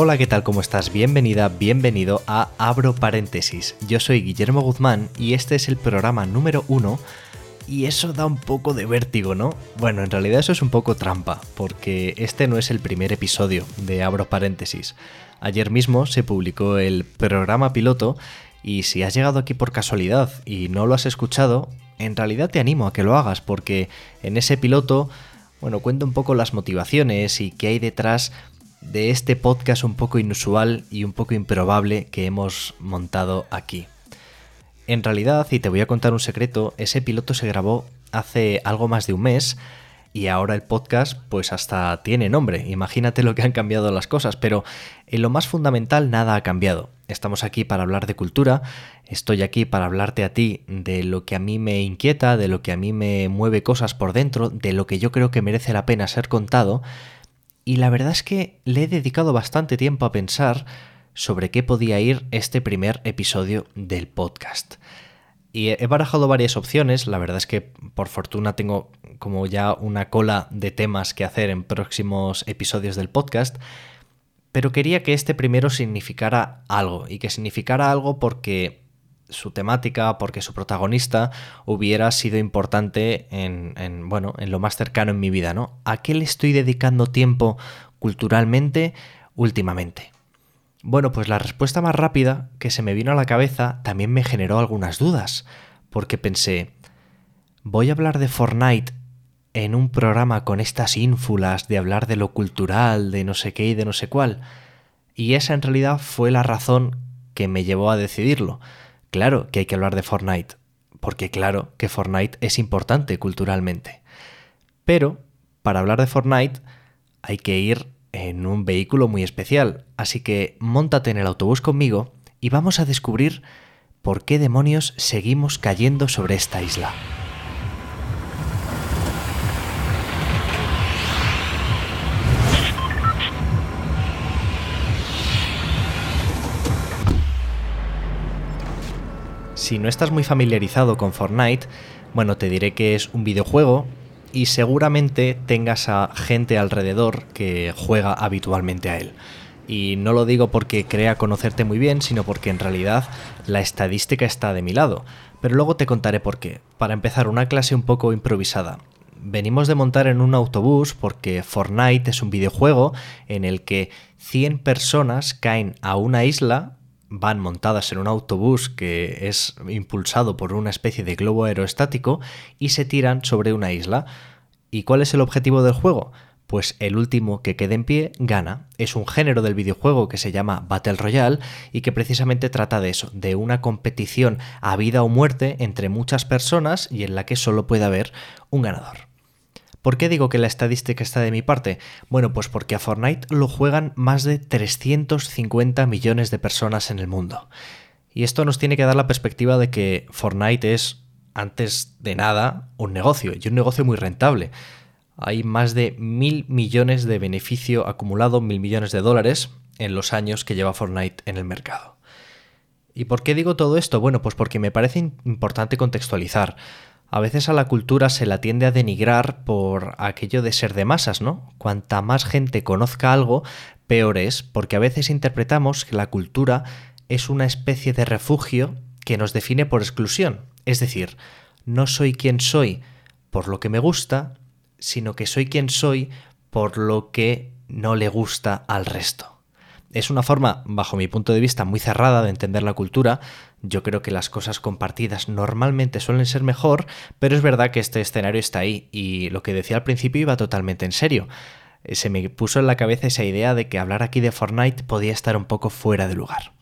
Hola, ¿qué tal? ¿Cómo estás? Bienvenida, bienvenido a Abro Paréntesis. Yo soy Guillermo Guzmán y este es el programa número uno y eso da un poco de vértigo, ¿no? Bueno, en realidad eso es un poco trampa, porque este no es el primer episodio de Abro Paréntesis. Ayer mismo se publicó el programa piloto y si has llegado aquí por casualidad y no lo has escuchado, en realidad te animo a que lo hagas, porque en ese piloto, bueno, cuento un poco las motivaciones y qué hay detrás de este podcast un poco inusual y un poco improbable que hemos montado aquí. En realidad, y te voy a contar un secreto, ese piloto se grabó hace algo más de un mes y ahora el podcast pues hasta tiene nombre. Imagínate lo que han cambiado las cosas, pero en lo más fundamental nada ha cambiado. Estamos aquí para hablar de cultura, estoy aquí para hablarte a ti de lo que a mí me inquieta, de lo que a mí me mueve cosas por dentro, de lo que yo creo que merece la pena ser contado. Y la verdad es que le he dedicado bastante tiempo a pensar sobre qué podía ir este primer episodio del podcast. Y he barajado varias opciones, la verdad es que por fortuna tengo como ya una cola de temas que hacer en próximos episodios del podcast, pero quería que este primero significara algo, y que significara algo porque su temática, porque su protagonista hubiera sido importante en, en, bueno, en lo más cercano en mi vida, ¿no? ¿A qué le estoy dedicando tiempo culturalmente últimamente? Bueno, pues la respuesta más rápida que se me vino a la cabeza también me generó algunas dudas, porque pensé, voy a hablar de Fortnite en un programa con estas ínfulas de hablar de lo cultural, de no sé qué y de no sé cuál. Y esa en realidad fue la razón que me llevó a decidirlo. Claro que hay que hablar de Fortnite, porque claro que Fortnite es importante culturalmente. Pero para hablar de Fortnite hay que ir en un vehículo muy especial, así que montate en el autobús conmigo y vamos a descubrir por qué demonios seguimos cayendo sobre esta isla. Si no estás muy familiarizado con Fortnite, bueno, te diré que es un videojuego y seguramente tengas a gente alrededor que juega habitualmente a él. Y no lo digo porque crea conocerte muy bien, sino porque en realidad la estadística está de mi lado. Pero luego te contaré por qué. Para empezar, una clase un poco improvisada. Venimos de montar en un autobús porque Fortnite es un videojuego en el que 100 personas caen a una isla van montadas en un autobús que es impulsado por una especie de globo aerostático y se tiran sobre una isla. ¿Y cuál es el objetivo del juego? Pues el último que quede en pie gana. Es un género del videojuego que se llama Battle Royale y que precisamente trata de eso, de una competición a vida o muerte entre muchas personas y en la que solo puede haber un ganador. ¿Por qué digo que la estadística está de mi parte? Bueno, pues porque a Fortnite lo juegan más de 350 millones de personas en el mundo. Y esto nos tiene que dar la perspectiva de que Fortnite es, antes de nada, un negocio, y un negocio muy rentable. Hay más de mil millones de beneficio acumulado, mil millones de dólares, en los años que lleva Fortnite en el mercado. ¿Y por qué digo todo esto? Bueno, pues porque me parece importante contextualizar. A veces a la cultura se la tiende a denigrar por aquello de ser de masas, ¿no? Cuanta más gente conozca algo, peor es, porque a veces interpretamos que la cultura es una especie de refugio que nos define por exclusión. Es decir, no soy quien soy por lo que me gusta, sino que soy quien soy por lo que no le gusta al resto. Es una forma, bajo mi punto de vista, muy cerrada de entender la cultura. Yo creo que las cosas compartidas normalmente suelen ser mejor, pero es verdad que este escenario está ahí y lo que decía al principio iba totalmente en serio. Se me puso en la cabeza esa idea de que hablar aquí de Fortnite podía estar un poco fuera de lugar.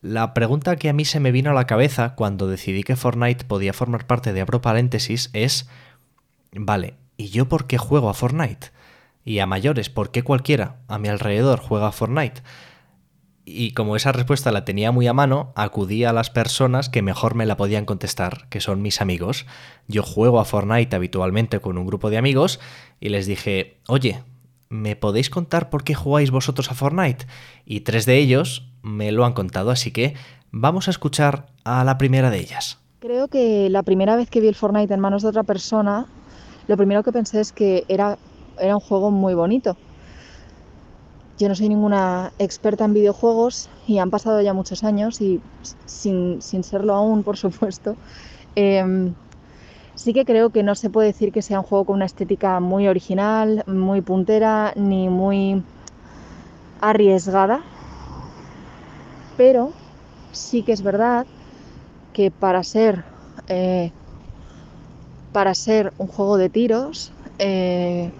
La pregunta que a mí se me vino a la cabeza cuando decidí que Fortnite podía formar parte de Abro Paréntesis es vale, ¿y yo por qué juego a Fortnite? Y a mayores, ¿por qué cualquiera a mi alrededor juega Fortnite? Y como esa respuesta la tenía muy a mano, acudí a las personas que mejor me la podían contestar, que son mis amigos. Yo juego a Fortnite habitualmente con un grupo de amigos y les dije, oye, ¿me podéis contar por qué jugáis vosotros a Fortnite? Y tres de ellos me lo han contado, así que vamos a escuchar a la primera de ellas. Creo que la primera vez que vi el Fortnite en manos de otra persona, lo primero que pensé es que era, era un juego muy bonito yo no soy ninguna experta en videojuegos y han pasado ya muchos años y sin, serlo aún, por supuesto. Em, sí que creo que no se puede decir que sea un juego con una estética muy original, muy puntera, ni muy arriesgada. Pero sí que es verdad que para ser, eh, para ser un juego de tiros, eh,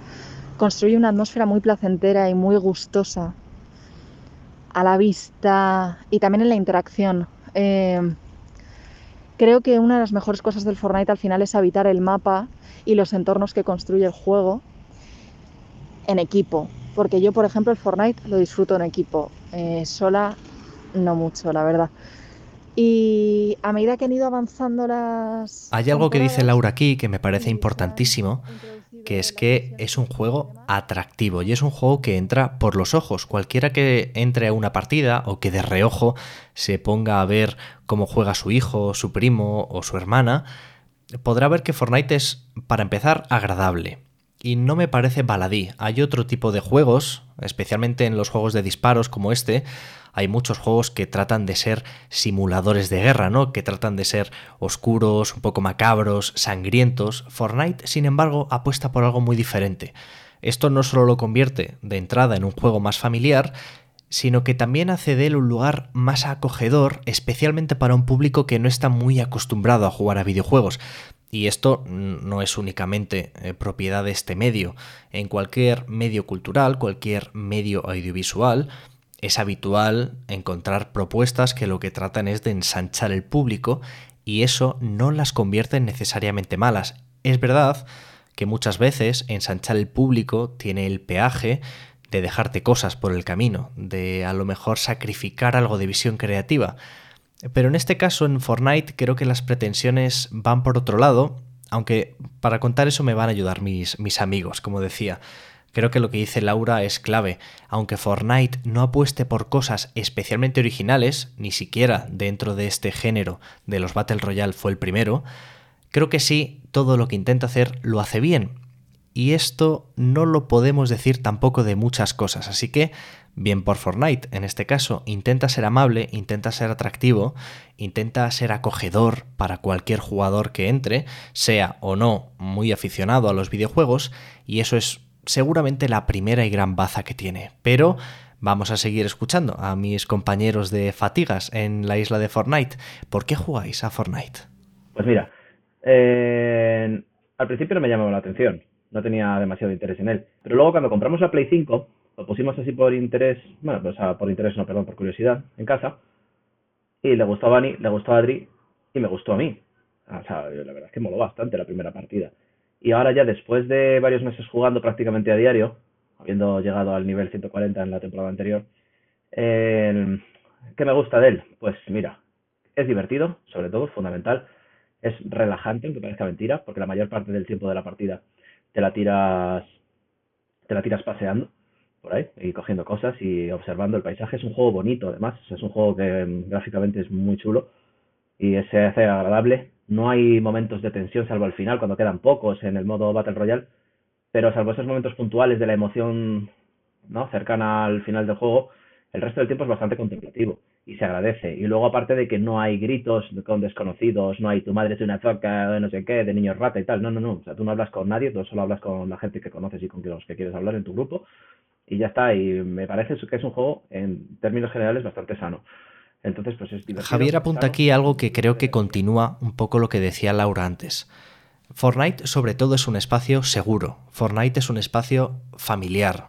construye una atmósfera muy placentera y muy gustosa a la vista y también en la interacción. Eh, creo que una de las mejores cosas del Fortnite al final es habitar el mapa y los entornos que construye el juego en equipo. Porque yo, por ejemplo, el Fortnite lo disfruto en equipo. Eh, sola, no mucho, la verdad. Y a medida que han ido avanzando las... Hay algo que dice Laura aquí que me parece importantísimo que es que es un juego atractivo y es un juego que entra por los ojos. Cualquiera que entre a una partida o que de reojo se ponga a ver cómo juega su hijo, su primo o su hermana, podrá ver que Fortnite es, para empezar, agradable. Y no me parece baladí. Hay otro tipo de juegos, especialmente en los juegos de disparos como este, hay muchos juegos que tratan de ser simuladores de guerra, ¿no? Que tratan de ser oscuros, un poco macabros, sangrientos. Fortnite, sin embargo, apuesta por algo muy diferente. Esto no solo lo convierte de entrada en un juego más familiar, sino que también hace de él un lugar más acogedor, especialmente para un público que no está muy acostumbrado a jugar a videojuegos. Y esto no es únicamente eh, propiedad de este medio. En cualquier medio cultural, cualquier medio audiovisual, es habitual encontrar propuestas que lo que tratan es de ensanchar el público y eso no las convierte en necesariamente malas. Es verdad que muchas veces ensanchar el público tiene el peaje de dejarte cosas por el camino, de a lo mejor sacrificar algo de visión creativa. Pero en este caso, en Fortnite, creo que las pretensiones van por otro lado, aunque para contar eso me van a ayudar mis, mis amigos, como decía. Creo que lo que dice Laura es clave. Aunque Fortnite no apueste por cosas especialmente originales, ni siquiera dentro de este género de los Battle Royale fue el primero, creo que sí, todo lo que intenta hacer lo hace bien. Y esto no lo podemos decir tampoco de muchas cosas, así que bien por Fortnite, en este caso, intenta ser amable, intenta ser atractivo, intenta ser acogedor para cualquier jugador que entre, sea o no muy aficionado a los videojuegos, y eso es seguramente la primera y gran baza que tiene. Pero vamos a seguir escuchando a mis compañeros de fatigas en la isla de Fortnite. ¿Por qué jugáis a Fortnite? Pues mira, eh, al principio no me llamaba la atención, no tenía demasiado interés en él. Pero luego cuando compramos la Play 5, lo pusimos así por interés, bueno, pues por interés, no, perdón, por curiosidad, en casa. Y le gustó a Bani, le gustó a Adri y me gustó a mí. O sea, la verdad es que moló bastante la primera partida. Y ahora ya después de varios meses jugando prácticamente a diario, habiendo llegado al nivel 140 en la temporada anterior, ¿qué me gusta de él? Pues mira, es divertido, sobre todo, fundamental. Es relajante, aunque parezca mentira, porque la mayor parte del tiempo de la partida te la tiras, te la tiras paseando por ahí y cogiendo cosas y observando el paisaje. Es un juego bonito, además. Es un juego que mm, gráficamente es muy chulo y se hace agradable no hay momentos de tensión, salvo al final, cuando quedan pocos en el modo Battle Royale. Pero salvo esos momentos puntuales de la emoción ¿no? cercana al final del juego, el resto del tiempo es bastante contemplativo y se agradece. Y luego, aparte de que no hay gritos con desconocidos, no hay tu madre es una zoca, de no sé qué, de niños rata y tal. No, no, no. O sea, tú no hablas con nadie, tú solo hablas con la gente que conoces y con los que quieres hablar en tu grupo. Y ya está. Y me parece que es un juego, en términos generales, bastante sano. Entonces, pues es Javier apunta aquí algo que creo que continúa un poco lo que decía Laura antes. Fortnite sobre todo es un espacio seguro. Fortnite es un espacio familiar.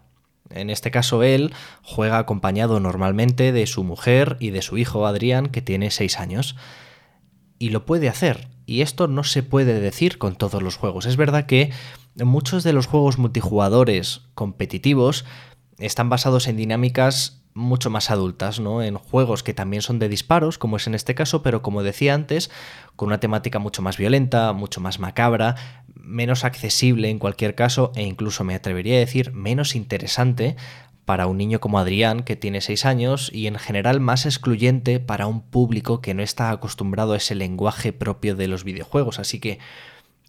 En este caso él juega acompañado normalmente de su mujer y de su hijo Adrián que tiene 6 años. Y lo puede hacer. Y esto no se puede decir con todos los juegos. Es verdad que muchos de los juegos multijugadores competitivos están basados en dinámicas mucho más adultas, ¿no? En juegos que también son de disparos, como es en este caso, pero como decía antes, con una temática mucho más violenta, mucho más macabra, menos accesible en cualquier caso, e incluso me atrevería a decir menos interesante para un niño como Adrián, que tiene 6 años, y en general más excluyente para un público que no está acostumbrado a ese lenguaje propio de los videojuegos. Así que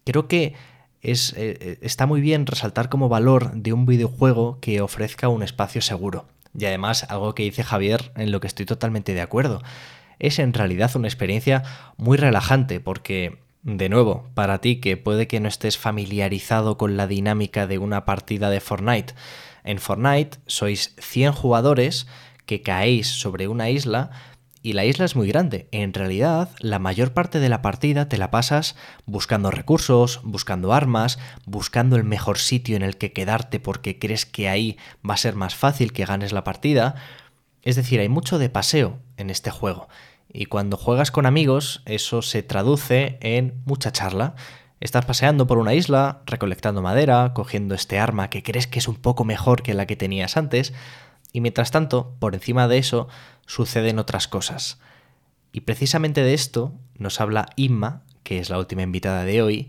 creo que eh, eh, está muy bien resaltar como valor de un videojuego que ofrezca un espacio seguro. Y además, algo que dice Javier, en lo que estoy totalmente de acuerdo, es en realidad una experiencia muy relajante porque, de nuevo, para ti que puede que no estés familiarizado con la dinámica de una partida de Fortnite, en Fortnite sois 100 jugadores que caéis sobre una isla y la isla es muy grande. En realidad, la mayor parte de la partida te la pasas buscando recursos, buscando armas, buscando el mejor sitio en el que quedarte porque crees que ahí va a ser más fácil que ganes la partida. Es decir, hay mucho de paseo en este juego. Y cuando juegas con amigos, eso se traduce en mucha charla. Estás paseando por una isla, recolectando madera, cogiendo este arma que crees que es un poco mejor que la que tenías antes, y mientras tanto, por encima de eso, suceden otras cosas. Y precisamente de esto nos habla Inma, que es la última invitada de hoy,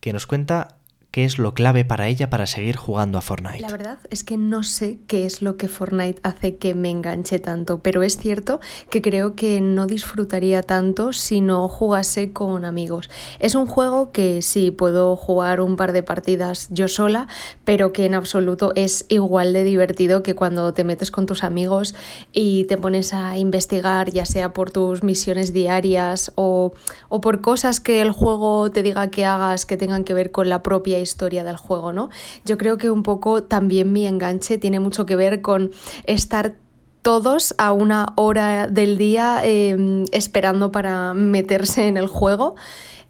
que nos cuenta qué es lo clave para ella para seguir jugando a Fortnite. La verdad es que no sé qué es lo que Fortnite hace que me enganche tanto, pero es cierto que creo que no disfrutaría tanto si no jugase con amigos. Es un juego que sí puedo jugar un par de partidas yo sola, pero que en absoluto es igual de divertido que cuando te metes con tus amigos y te pones a investigar, ya sea por tus misiones diarias o, o por cosas que el juego te diga que hagas que tengan que ver con la propia historia del juego, ¿no? Yo creo que un poco también mi enganche tiene mucho que ver con estar todos a una hora del día em, esperando para meterse en el juego.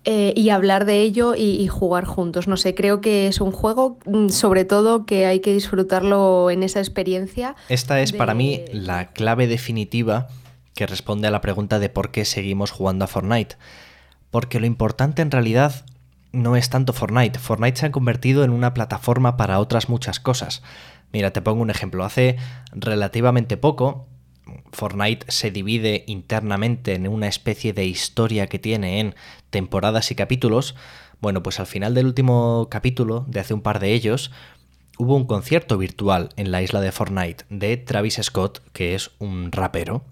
Eh, y hablar de ello y, jugar juntos. No sé, creo que es un juego, mm, sobre todo, que hay que disfrutarlo en esa experiencia. Esta es para mí la clave definitiva que responde a la pregunta de por qué seguimos jugando a Fortnite. Porque lo importante en realidad no es tanto Fortnite. Fortnite se ha convertido en una plataforma para otras muchas cosas. Mira, te pongo un ejemplo. Hace relativamente poco, Fortnite se divide internamente en una especie de historia que tiene en temporadas y capítulos. Bueno, pues al final del último capítulo, de hace un par de ellos, hubo un concierto virtual en la isla de Fortnite de Travis Scott, que es un rapero.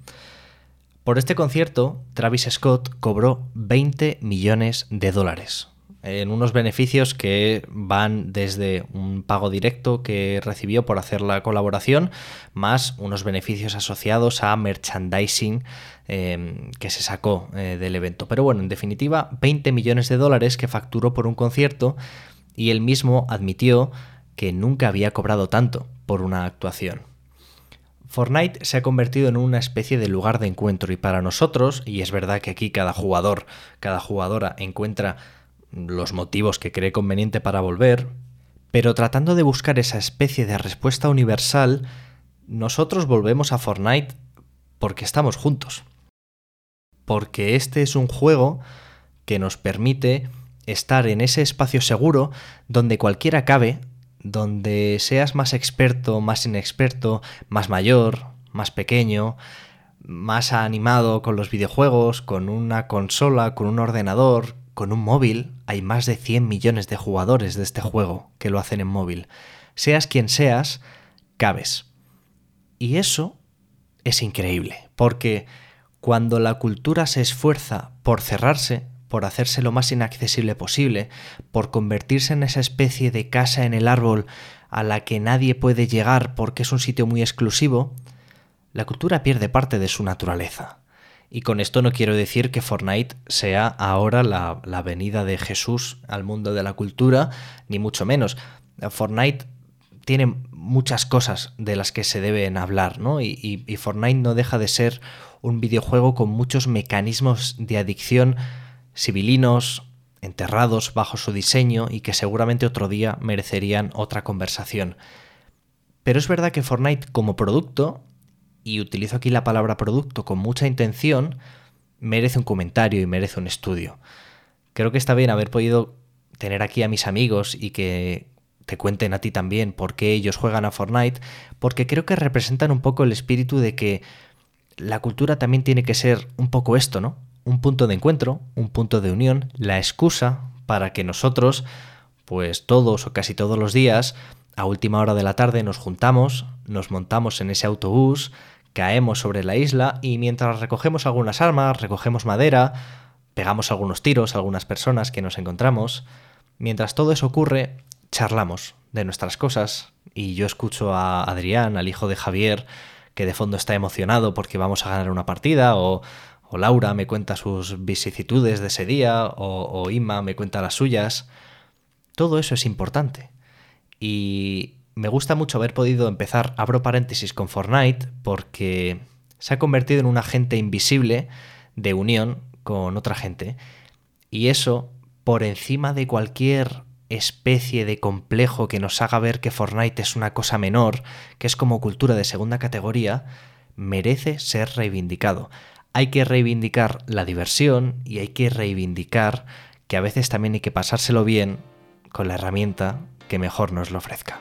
Por este concierto, Travis Scott cobró 20 millones de dólares en unos beneficios que van desde un pago directo que recibió por hacer la colaboración, más unos beneficios asociados a merchandising em, que se sacó eh, del evento. Pero bueno, en definitiva, 20 millones de dólares que facturó por un concierto y él mismo admitió que nunca había cobrado tanto por una actuación. Fortnite se ha convertido en una especie de lugar de encuentro y para nosotros, y es verdad que aquí cada jugador, cada jugadora encuentra los motivos que cree conveniente para volver, pero tratando de buscar esa especie de respuesta universal, nosotros volvemos a Fortnite porque estamos juntos. Porque este es un juego que nos permite estar en ese espacio seguro donde cualquiera cabe, donde seas más experto, más inexperto, más mayor, más pequeño, más animado con los videojuegos, con una consola, con un ordenador, con un móvil hay más de 100 millones de jugadores de este juego que lo hacen en móvil. Seas quien seas, cabes. Y eso es increíble, porque cuando la cultura se esfuerza por cerrarse, por hacerse lo más inaccesible posible, por convertirse en esa especie de casa en el árbol a la que nadie puede llegar porque es un sitio muy exclusivo, la cultura pierde parte de su naturaleza. Y con esto no quiero decir que Fortnite sea ahora la, venida de Jesús al mundo de la cultura, ni mucho menos. Fortnite tiene muchas cosas de las que se deben hablar, ¿no? Y, y, Fortnite no deja de ser un videojuego con muchos mecanismos de adicción civilinos, enterrados bajo su diseño y que seguramente otro día merecerían otra conversación. Pero es verdad que Fortnite como producto y utilizo aquí la palabra producto con mucha intención, merece un comentario y merece un estudio. creo que está bien haber podido tener aquí a mis amigos y que te cuenten a ti también por qué ellos juegan a Fortnite, porque creo que representan un poco el espíritu de que la cultura también tiene que ser un poco esto, ¿no? Un punto de encuentro, un punto de unión, la excusa para que nosotros, pues todos o casi todos los días, a última hora de la tarde nos juntamos, nos montamos en ese autobús, caemos sobre la isla y mientras recogemos algunas armas, recogemos madera, pegamos algunos tiros a algunas personas que nos encontramos, mientras todo eso ocurre, charlamos de nuestras cosas y yo escucho a Adrián, al hijo de Javier, que de fondo está emocionado porque vamos a ganar una partida, o, Laura me cuenta sus vicisitudes de ese día, o, o me cuenta las suyas. Todo eso es importante. Y me gusta mucho haber podido empezar, abro paréntesis, con Fortnite, porque se ha convertido en un agente invisible de unión con otra gente. Y eso, por encima de cualquier especie de complejo que nos haga ver que Fortnite es una cosa menor, que es como cultura de segunda categoría, merece ser reivindicado. Hay que reivindicar la diversión y hay que reivindicar que a veces también hay que pasárselo bien con la herramienta que mejor nos lo ofrezca.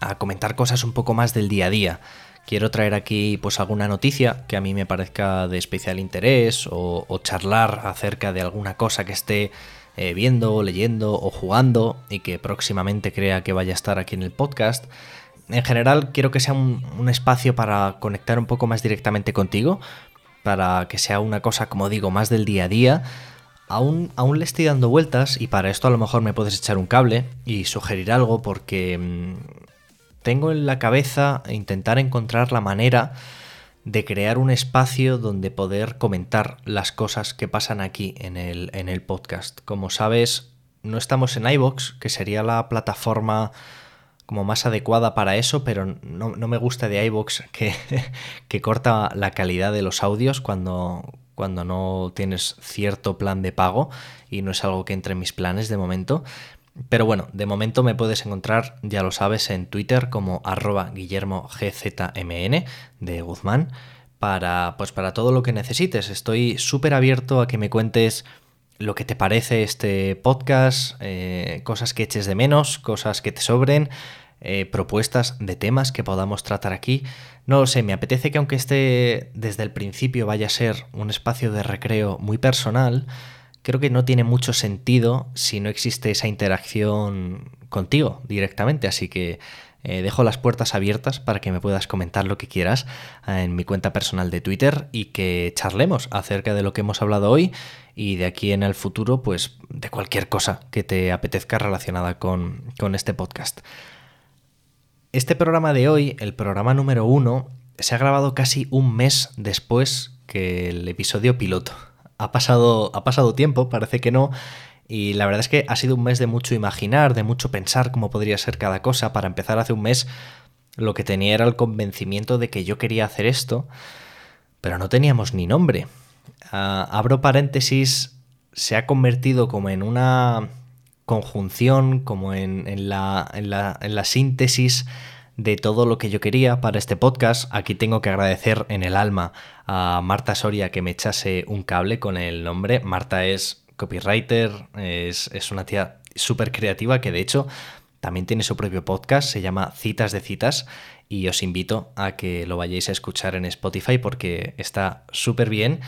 a comentar cosas un poco más del día a día. Quiero traer aquí pues alguna noticia que a mí me parezca de especial interés o, charlar acerca de alguna cosa que esté eh, viendo, leyendo o jugando y que próximamente crea que vaya a estar aquí en el podcast. En general quiero que sea un espacio para conectar un poco más directamente contigo, para que sea una cosa, como digo, más del día a día Aún, aún, le estoy dando vueltas y para esto a lo mejor me puedes echar un cable y sugerir algo porque mm, tengo en la cabeza intentar encontrar la manera de crear un espacio donde poder comentar las cosas que pasan aquí en el, en el podcast. Como sabes, no estamos en iVoox, que sería la plataforma como más adecuada para eso, pero no, me gusta de iVoox que, que corta la calidad de los audios cuando, cuando no tienes cierto plan de pago y no es algo que entre en mis planes de momento. Pero bueno, de momento me puedes encontrar, ya lo sabes, en Twitter como arroba guillermogzmn de Guzmán para, pues para todo lo que necesites. Estoy súper abierto a que me cuentes lo que te parece este podcast, eh, cosas que eches de menos, cosas que te sobren, eh, propuestas de temas que podamos tratar aquí. No lo sé, me apetece que aunque esté desde el principio vaya a ser un espacio de recreo muy personal, creo que no tiene mucho sentido si no existe esa interacción contigo directamente, así que eh, dejo las puertas abiertas para que me puedas comentar lo que quieras eh, en mi cuenta personal de Twitter y que charlemos acerca de lo que hemos hablado hoy y de aquí en el futuro, pues de cualquier cosa que te apetezca relacionada con, con este podcast. Este programa de hoy, el programa número uno, se ha grabado casi un mes después que el episodio piloto. Ha pasado, ha pasado tiempo, parece que no, y la verdad es que ha sido un mes de mucho imaginar, de mucho pensar cómo podría ser cada cosa. Para empezar, hace un mes lo que tenía era el convencimiento de que yo quería hacer esto, pero no teníamos ni nombre. Ah, abro paréntesis, se ha convertido como en una conjunción, como en, la, en, la, en la síntesis de todo lo que yo quería para este podcast. Aquí tengo que agradecer en el alma a Marta Soria que me echase un cable con el nombre. Marta es copywriter, es, es una tía súper creativa que de hecho también tiene su propio podcast, se llama Citas de Citas y os invito a que lo vayáis a escuchar en Spotify porque está súper bien.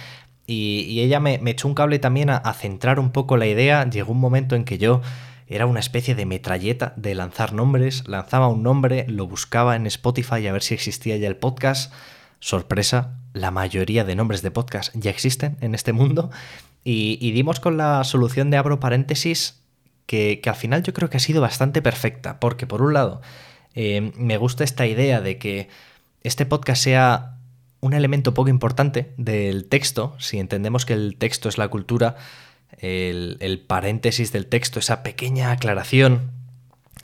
Y, ella me, echó un cable también a, centrar un poco la idea. Llegó un momento en que yo era una especie de metralleta de lanzar nombres. Lanzaba un nombre, lo buscaba en Spotify a ver si existía ya el podcast. Sorpresa, la mayoría de nombres de podcast ya existen en este mundo. Y, dimos con la solución de abro paréntesis que, al final yo creo que ha sido bastante perfecta. Porque por un lado, eh, me gusta esta idea de que este podcast sea un elemento poco importante del texto, si entendemos que el texto es la cultura, el, paréntesis del texto, esa pequeña aclaración,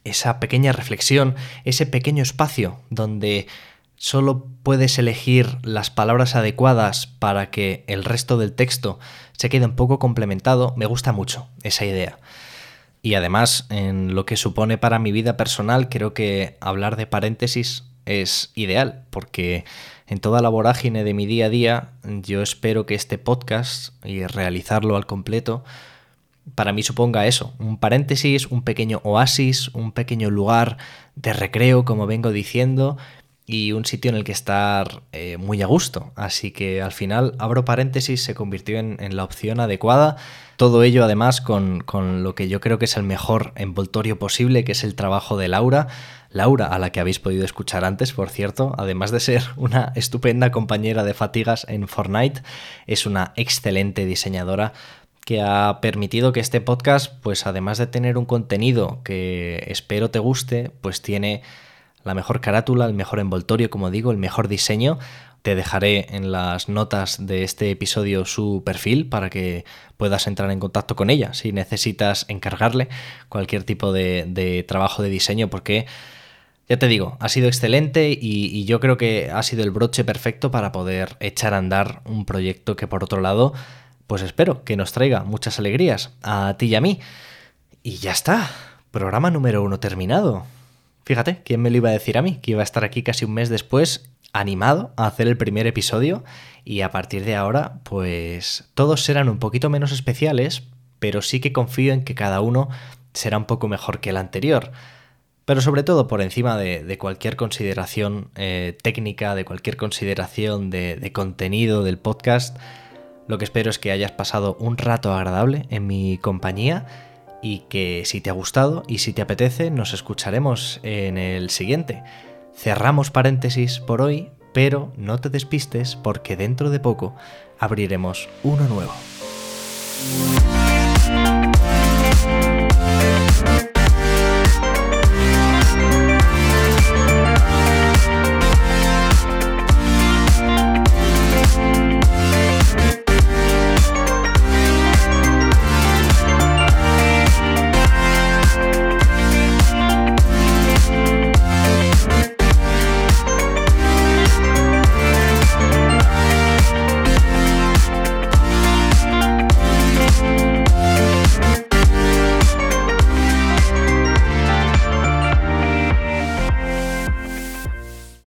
esa pequeña reflexión, ese pequeño espacio donde solo puedes elegir las palabras adecuadas para que el resto del texto se quede un poco complementado, me gusta mucho esa idea. Y además, en lo que supone para mi vida personal, creo que hablar de paréntesis es ideal, porque en toda la vorágine de mi día a día, yo espero que este podcast y realizarlo al completo, para mí suponga eso, un paréntesis, un pequeño oasis, un pequeño lugar de recreo, como vengo diciendo, y un sitio en el que estar eh, muy a gusto. Así que al final, abro paréntesis, se convirtió en, la opción adecuada. Todo ello además con, con, lo que yo creo que es el mejor envoltorio posible, que es el trabajo de Laura. Laura, a la que habéis podido escuchar antes, por cierto, además de ser una estupenda compañera de fatigas en Fortnite, es una excelente diseñadora que ha permitido que este podcast, pues además de tener un contenido que espero te guste, pues tiene la mejor carátula, el mejor envoltorio, como digo, el mejor diseño. Te dejaré en las notas de este episodio su perfil para que puedas entrar en contacto con ella si necesitas encargarle cualquier tipo de, trabajo de diseño porque... Ya te digo, ha sido excelente y, y, yo creo que ha sido el broche perfecto para poder echar a andar un proyecto que por otro lado, pues espero que nos traiga muchas alegrías a ti y a mí. Y ya está, programa número uno terminado. Fíjate, ¿quién me lo iba a decir a mí? Que iba a estar aquí casi un mes después animado a hacer el primer episodio y a partir de ahora pues todos serán un poquito menos especiales, pero sí que confío en que cada uno será un poco mejor que el anterior. Pero sobre todo por encima de, cualquier consideración eh, técnica, de cualquier consideración de, de contenido del podcast, lo que espero es que hayas pasado un rato agradable en mi compañía y que si te ha gustado y si te apetece nos escucharemos en el siguiente. Cerramos paréntesis por hoy, pero no te despistes porque dentro de poco abriremos uno nuevo.